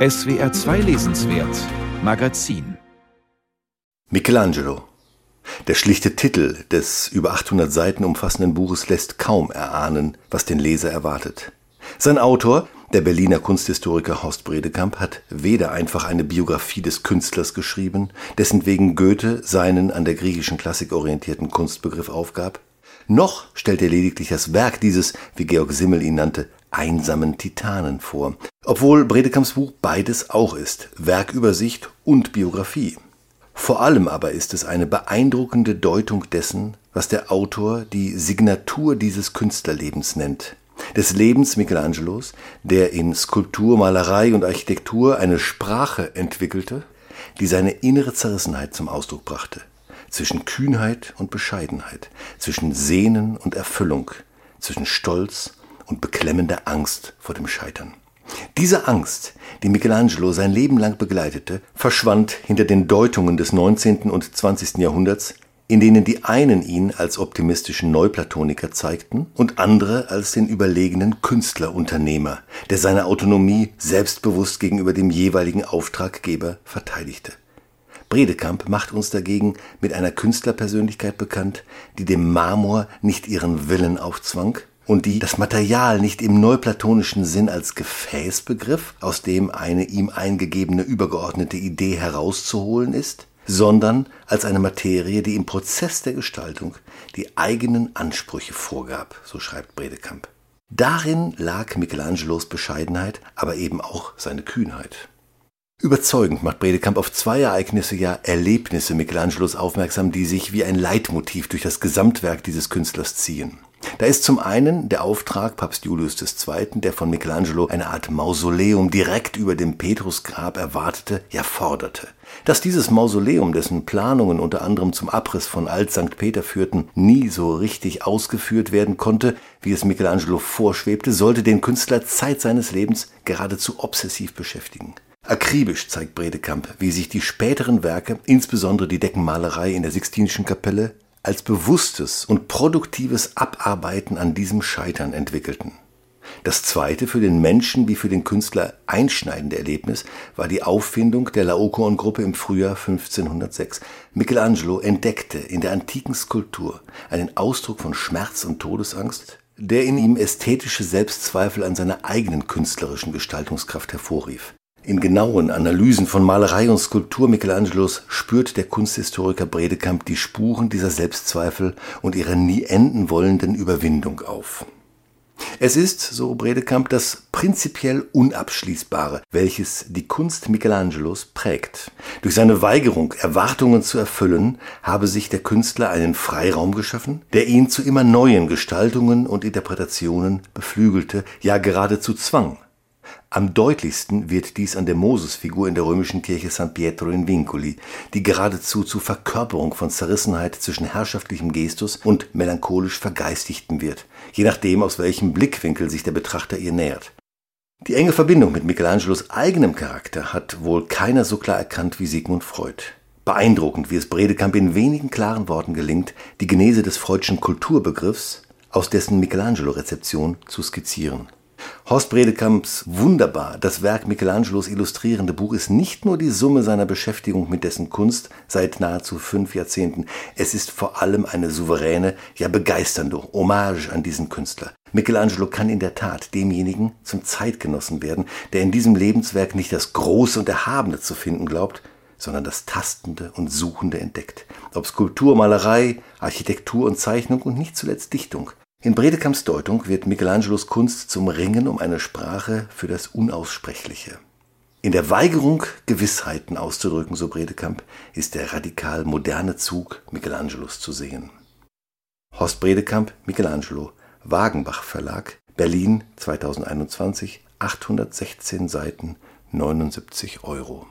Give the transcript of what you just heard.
SWR 2 Lesenswert Magazin Michelangelo. Der schlichte Titel des über 800 Seiten umfassenden Buches lässt kaum erahnen, was den Leser erwartet. Sein Autor, der Berliner Kunsthistoriker Horst Bredekamp, hat weder einfach eine Biografie des Künstlers geschrieben, dessen wegen Goethe seinen an der griechischen Klassik orientierten Kunstbegriff aufgab, noch stellt er lediglich das Werk dieses, wie Georg Simmel ihn nannte, einsamen Titanen vor, obwohl Bredekamps Buch beides auch ist, Werkübersicht und Biografie. Vor allem aber ist es eine beeindruckende Deutung dessen, was der Autor die Signatur dieses Künstlerlebens nennt, des Lebens Michelangelos, der in Skulptur, Malerei und Architektur eine Sprache entwickelte, die seine innere Zerrissenheit zum Ausdruck brachte, zwischen Kühnheit und Bescheidenheit, zwischen Sehnen und Erfüllung, zwischen Stolz und beklemmende Angst vor dem Scheitern. Diese Angst, die Michelangelo sein Leben lang begleitete, verschwand hinter den Deutungen des 19. und 20. Jahrhunderts, in denen die einen ihn als optimistischen Neuplatoniker zeigten und andere als den überlegenen Künstlerunternehmer, der seine Autonomie selbstbewusst gegenüber dem jeweiligen Auftraggeber verteidigte. Bredekamp macht uns dagegen mit einer Künstlerpersönlichkeit bekannt, die dem Marmor nicht ihren Willen aufzwang, und die das Material nicht im neuplatonischen Sinn als Gefäß begriff, aus dem eine ihm eingegebene übergeordnete Idee herauszuholen ist, sondern als eine Materie, die im Prozess der Gestaltung die eigenen Ansprüche vorgab, so schreibt Bredekamp. Darin lag Michelangelos Bescheidenheit, aber eben auch seine Kühnheit. Überzeugend macht Bredekamp auf zwei Ereignisse, ja Erlebnisse Michelangelos aufmerksam, die sich wie ein Leitmotiv durch das Gesamtwerk dieses Künstlers ziehen. Da ist zum einen der Auftrag Papst Julius II., der von Michelangelo eine Art Mausoleum direkt über dem Petrusgrab erwartete, ja forderte. Dass dieses Mausoleum, dessen Planungen unter anderem zum Abriss von Alt St. Peter führten, nie so richtig ausgeführt werden konnte, wie es Michelangelo vorschwebte, sollte den Künstler Zeit seines Lebens geradezu obsessiv beschäftigen. Akribisch zeigt Bredekamp, wie sich die späteren Werke, insbesondere die Deckenmalerei in der Sixtinischen Kapelle, als bewusstes und produktives Abarbeiten an diesem Scheitern entwickelten. Das zweite für den Menschen wie für den Künstler einschneidende Erlebnis war die Auffindung der Laokoon-Gruppe im Frühjahr 1506. Michelangelo entdeckte in der antiken Skulptur einen Ausdruck von Schmerz und Todesangst, der in ihm ästhetische Selbstzweifel an seiner eigenen künstlerischen Gestaltungskraft hervorrief. In genauen Analysen von Malerei und Skulptur Michelangelos spürt der Kunsthistoriker Bredekamp die Spuren dieser Selbstzweifel und ihrer nie enden wollenden Überwindung auf. Es ist, so Bredekamp, das prinzipiell Unabschließbare, welches die Kunst Michelangelos prägt. Durch seine Weigerung, Erwartungen zu erfüllen, habe sich der Künstler einen Freiraum geschaffen, der ihn zu immer neuen Gestaltungen und Interpretationen beflügelte, ja geradezu zwang. Am deutlichsten wird dies an der Mosesfigur in der römischen Kirche San Pietro in Vincoli, die geradezu zur Verkörperung von Zerrissenheit zwischen herrschaftlichem Gestus und melancholisch Vergeistigtem wird, je nachdem, aus welchem Blickwinkel sich der Betrachter ihr nähert. Die enge Verbindung mit Michelangelos eigenem Charakter hat wohl keiner so klar erkannt wie Sigmund Freud. Beeindruckend, wie es Bredekamp in wenigen klaren Worten gelingt, die Genese des freudschen Kulturbegriffs aus dessen Michelangelo-Rezeption zu skizzieren. Horst Bredekamps wunderbar das Werk Michelangelos illustrierende Buch ist nicht nur die Summe seiner Beschäftigung mit dessen Kunst seit nahezu fünf Jahrzehnten, es ist vor allem eine souveräne, ja begeisternde Hommage an diesen Künstler. Michelangelo kann in der Tat demjenigen zum Zeitgenossen werden, der in diesem Lebenswerk nicht das Große und Erhabene zu finden glaubt, sondern das Tastende und Suchende entdeckt. Ob Skulptur, Malerei, Architektur und Zeichnung und nicht zuletzt Dichtung. In Bredekamps Deutung wird Michelangelos Kunst zum Ringen um eine Sprache für das Unaussprechliche. In der Weigerung, Gewissheiten auszudrücken, so Bredekamp, ist der radikal moderne Zug Michelangelos zu sehen. Horst Bredekamp, Michelangelo, Wagenbach Verlag, Berlin 2021, 816 Seiten, 79 Euro.